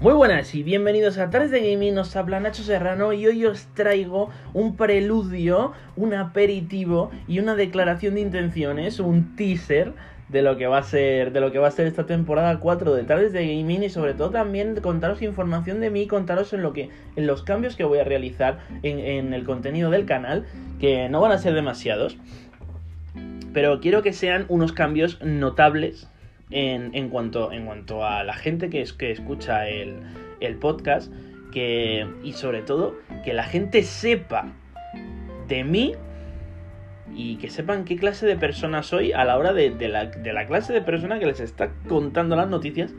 Muy buenas y bienvenidos a Tardes de Gaming, nos habla Nacho Serrano y hoy os traigo un preludio, un aperitivo y una declaración de intenciones, un teaser de lo que va a ser de lo que va a ser esta temporada 4 de Tardes de Gaming y sobre todo también contaros información de mí, contaros en lo que en los cambios que voy a realizar en, en el contenido del canal, que no van a ser demasiados, pero quiero que sean unos cambios notables en, cuanto, en cuanto a la gente que, es, que escucha el, podcast que, y sobre todo que la gente sepa de mí y que sepan qué clase de persona soy a la hora de, de, la, de la clase de persona que les está contando las noticias.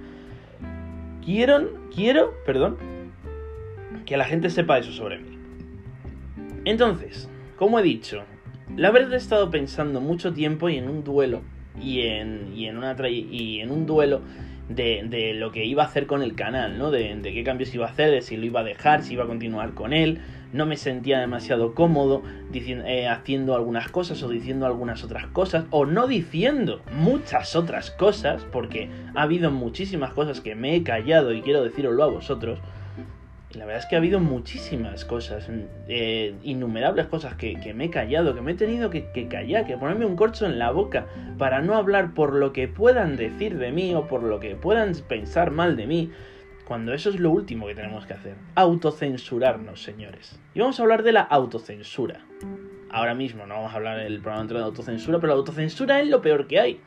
Quiero, quiero, perdón, que la gente sepa eso sobre mí. Entonces, como he dicho, la verdad he estado pensando mucho tiempo y en un duelo y en, y en, una y en un duelo de, de, lo que iba a hacer con el canal, ¿no? De, qué cambios iba a hacer, de si lo iba a dejar, si iba a continuar con él. No me sentía demasiado cómodo diciendo, eh, haciendo algunas cosas o diciendo algunas otras cosas, o no diciendo muchas otras cosas, porque ha habido muchísimas cosas que me he callado y quiero deciroslo a vosotros. Y la verdad es que ha habido muchísimas cosas, eh, innumerables cosas que, que, me he callado, que me he tenido que, que, callar, que ponerme un corcho en la boca para no hablar por lo que puedan decir de mí o por lo que puedan pensar mal de mí, cuando eso es lo último que tenemos que hacer. Autocensurarnos, señores. Y vamos a hablar de la autocensura. Ahora mismo no vamos a hablar del programa de autocensura, pero la autocensura es lo peor que hay.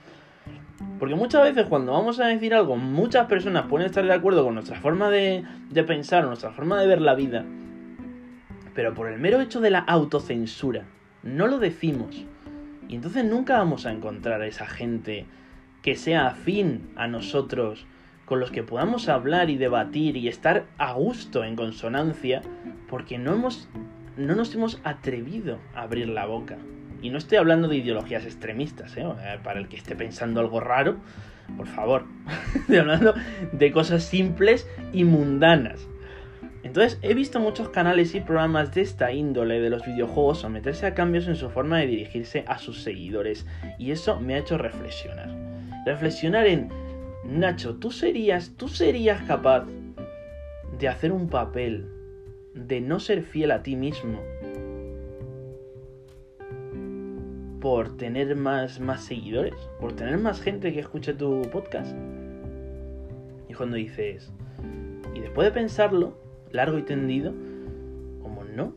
Porque muchas veces cuando vamos a decir algo, muchas personas pueden estar de acuerdo con nuestra forma de, de pensar, nuestra forma de ver la vida, pero por el mero hecho de la autocensura, no lo decimos. Y entonces nunca vamos a encontrar a esa gente que sea afín a nosotros, con los que podamos hablar y debatir y estar a gusto en consonancia, porque no, hemos, no nos hemos atrevido a abrir la boca. Y no estoy hablando de ideologías extremistas, ¿eh? para el que esté pensando algo raro, por favor. estoy hablando de cosas simples y mundanas. Entonces he visto muchos canales y programas de esta índole de los videojuegos someterse a cambios en su forma de dirigirse a sus seguidores. Y eso me ha hecho reflexionar. Reflexionar en, Nacho, ¿tú serías, tú serías capaz de hacer un papel de no ser fiel a ti mismo por tener más, más seguidores, por tener más gente que escuche tu podcast. Y cuando dices, y después de pensarlo, largo y tendido, como no,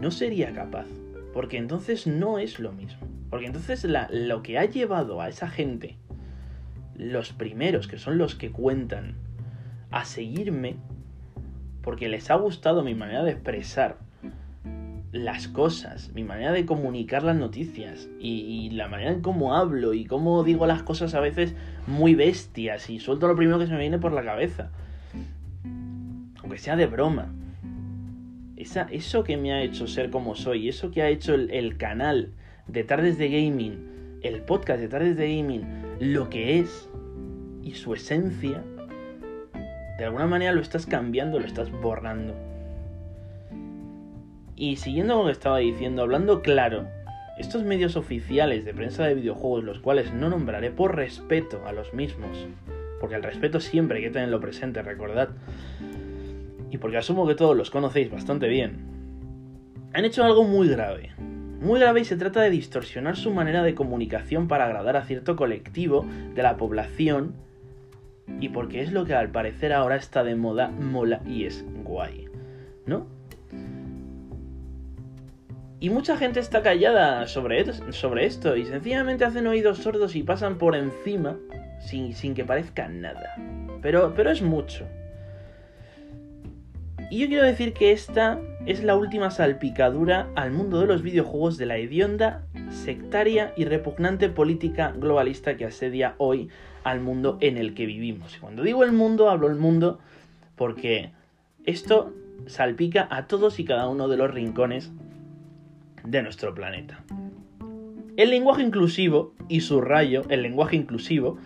no sería capaz. Porque entonces no es lo mismo. Porque entonces la, lo que ha llevado a esa gente, los primeros, que son los que cuentan, a seguirme, porque les ha gustado mi manera de expresar, las cosas, mi manera de comunicar las noticias y, la manera en cómo hablo y cómo digo las cosas a veces muy bestias y suelto lo primero que se me viene por la cabeza. Aunque sea de broma. Esa, eso que me ha hecho ser como soy, eso que ha hecho el canal de Tardes de Gaming, el podcast de Tardes de Gaming, lo que es y su esencia, de alguna manera lo estás cambiando, lo estás borrando. Y siguiendo lo que estaba diciendo, hablando claro, estos medios oficiales de prensa de videojuegos, los cuales no nombraré por respeto a los mismos, porque el respeto siempre hay que tenerlo presente, recordad, y porque asumo que todos los conocéis bastante bien, han hecho algo muy grave. Muy grave y se trata de distorsionar su manera de comunicación para agradar a cierto colectivo de la población y porque es lo que al parecer ahora está de moda, mola y es guay, ¿no? Y mucha gente está callada sobre, esto y sencillamente hacen oídos sordos y pasan por encima sin, sin que parezca nada. Pero, pero es mucho. Y yo quiero decir que esta es la última salpicadura al mundo de los videojuegos de la hedionda, sectaria y repugnante política globalista que asedia hoy al mundo en el que vivimos. Y cuando digo el mundo, hablo el mundo porque esto salpica a todos y cada uno de los rincones de nuestro planeta. El lenguaje inclusivo, y subrayo, el lenguaje inclusivo,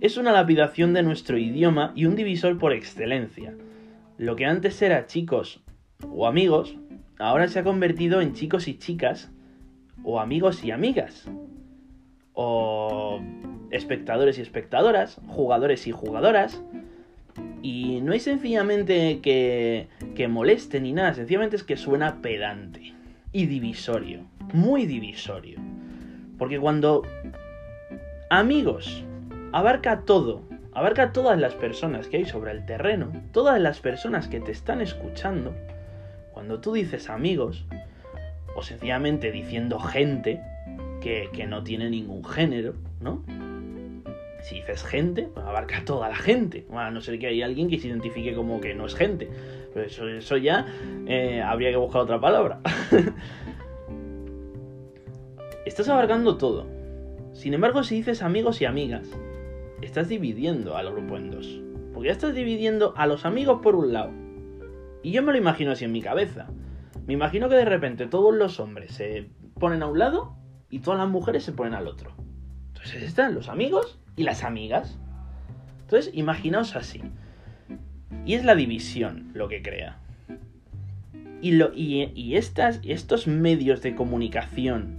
es una lapidación de nuestro idioma y un divisor por excelencia. Lo que antes era chicos o amigos, ahora se ha convertido en chicos y chicas, o amigos y amigas, o espectadores y espectadoras, jugadores y jugadoras, Y no es sencillamente que, que moleste ni nada, sencillamente es que suena pedante y divisorio, muy divisorio. Porque cuando amigos abarca todo, abarca todas las personas que hay sobre el terreno, todas las personas que te están escuchando, cuando tú dices amigos, o sencillamente diciendo gente que, que no tiene ningún género, ¿no? Si dices gente, pues abarca toda la gente. a no ser que haya alguien que se identifique como que no es gente. Eso, eso ya eh, habría que buscar otra palabra. Estás abarcando todo. Sin embargo, si dices amigos y amigas, estás dividiendo al grupo en dos. Porque ya estás dividiendo a los amigos por un lado. Y yo me lo imagino así en mi cabeza. Me imagino que de repente todos los hombres se ponen a un lado y todas las mujeres se ponen al otro. Entonces están los amigos y las amigas. Entonces, imaginaos así. Y es la división lo que crea. Y, estas, estos medios de comunicación,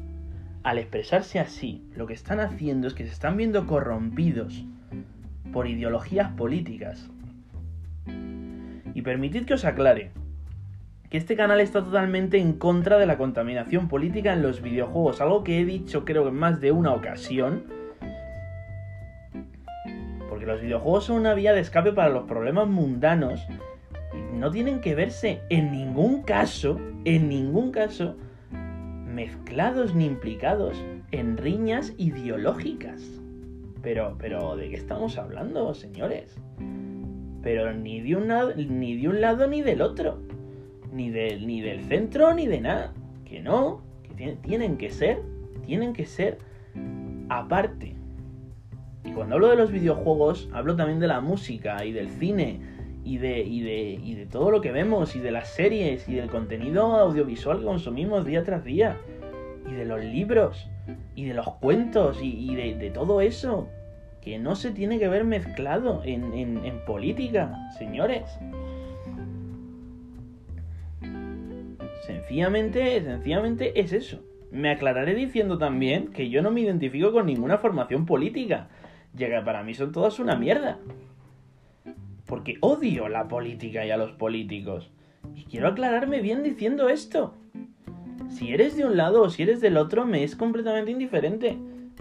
al expresarse así, lo que están haciendo es que se están viendo corrompidos por ideologías políticas. Y permitid que os aclare que este canal está totalmente en contra de la contaminación política en los videojuegos, algo que he dicho creo que en más de una ocasión los videojuegos son una vía de escape para los problemas mundanos no tienen que verse en ningún caso, en ningún caso, mezclados ni implicados en riñas ideológicas. Pero, pero, ¿de qué estamos hablando, señores? Pero ni de ni de un lado ni del otro. Ni, del ni del centro ni de nada. Que no, que tienen que ser, tienen que ser aparte. Y cuando hablo de los videojuegos, hablo también de la música y del cine y de, y de, y de todo lo que vemos y de las series y del contenido audiovisual que consumimos día tras día y de los libros y de los cuentos y, de, todo eso que no se tiene que ver mezclado en, en política, señores. Sencillamente, sencillamente es eso. Me aclararé diciendo también que yo no me identifico con ninguna formación política llega para mí son todas una mierda. Porque odio la política y a los políticos. Y quiero aclararme bien diciendo esto. Si eres de un lado o si eres del otro, me es completamente indiferente.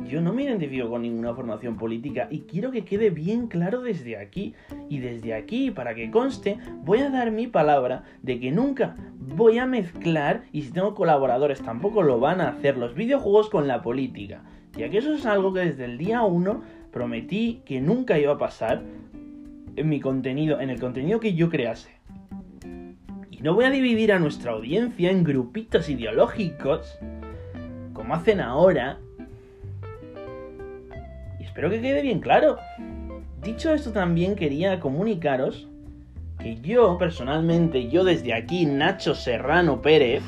Yo no me identifico con ninguna formación política y quiero que quede bien claro desde aquí. Y desde aquí, para que conste, voy a dar mi palabra de que nunca voy a mezclar, y si tengo colaboradores tampoco lo van a hacer, los videojuegos con la política. Ya que eso es algo que desde el día 1 prometí que nunca iba a pasar en mi contenido, en el contenido que yo crease. Y no voy a dividir a nuestra audiencia en grupitos ideológicos, como hacen ahora. Y espero que quede bien claro. Dicho esto también quería comunicaros que yo personalmente, yo desde aquí, Nacho Serrano Pérez,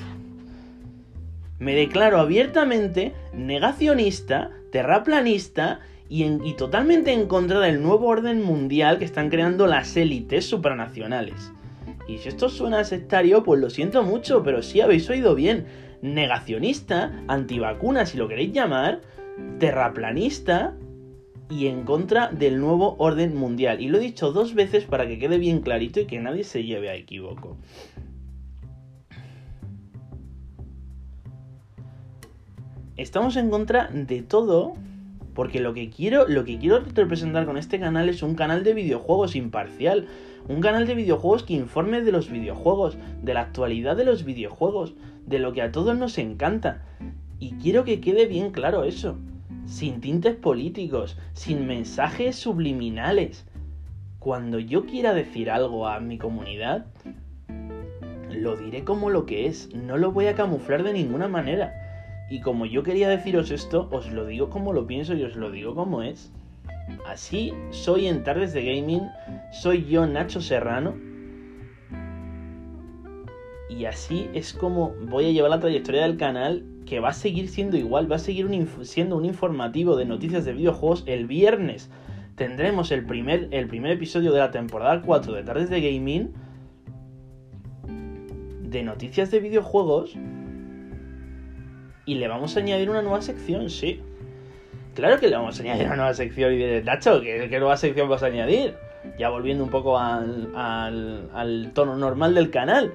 me declaro abiertamente negacionista, terraplanista y, totalmente en contra del nuevo orden mundial que están creando las élites supranacionales. Y si esto suena sectario, pues lo siento mucho, pero sí habéis oído bien. Negacionista, antivacuna si lo queréis llamar, terraplanista y en contra del nuevo orden mundial. Y lo he dicho dos veces para que quede bien clarito y que nadie se lleve a equivoco. Estamos en contra de todo porque lo que quiero, lo que quiero representar con este canal es un canal de videojuegos imparcial. Un canal de videojuegos que informe de los videojuegos, de la actualidad de los videojuegos, de lo que a todos nos encanta. Y quiero que quede bien claro eso. Sin tintes políticos, sin mensajes subliminales. Cuando yo quiera decir algo a mi comunidad, lo diré como lo que es. No lo voy a camuflar de ninguna manera. Y como yo quería deciros esto, os lo digo como lo pienso y os lo digo como es. Así soy en Tardes de Gaming, soy yo Nacho Serrano. Y así es como voy a llevar la trayectoria del canal, que va a seguir siendo igual, va a seguir siendo un informativo de noticias de videojuegos. El viernes tendremos el primer, el primer episodio de la temporada 4 de Tardes de Gaming de noticias de videojuegos y le vamos a añadir una nueva sección, sí. Claro que le vamos a añadir una nueva sección y diré, Nacho, ¿qué, nueva sección vas a añadir? ya volviendo un poco al tono normal del canal.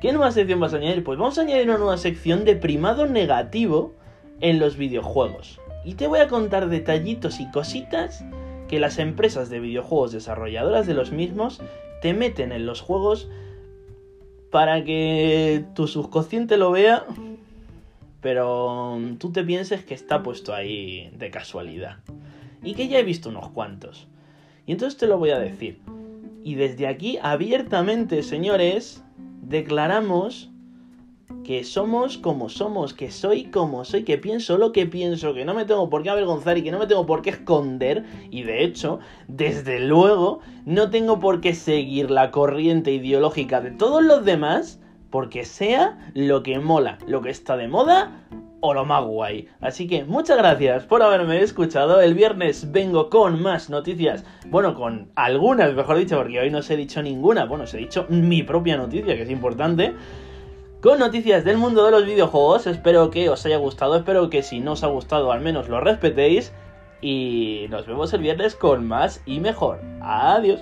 ¿Qué nueva sección vas a añadir? Pues vamos a añadir una nueva sección de primado negativo en los videojuegos. Y te voy a contar detallitos y cositas que las empresas de videojuegos desarrolladoras de los mismos te meten en los juegos para que tu subconsciente lo vea, pero tú te pienses que está puesto ahí de casualidad. Y que ya he visto unos cuantos. Y entonces te lo voy a decir. Y desde aquí, abiertamente, señores, declaramos que somos como somos, que soy como soy, que pienso lo que pienso, que no me tengo por qué avergonzar y que no me tengo por qué esconder. Y de hecho, desde luego, no tengo por qué seguir la corriente ideológica de todos los demás, porque sea lo que mola, lo que está de moda o lo más guay. Así que muchas gracias por haberme escuchado. El viernes vengo con más noticias. Bueno, con algunas, mejor dicho, porque hoy no os he dicho ninguna. Bueno, os he dicho mi propia noticia, que es importante con noticias del mundo de los videojuegos. Espero que os haya gustado, espero que si no os ha gustado al menos lo respetéis. Y nos vemos el viernes con más y mejor. Adiós.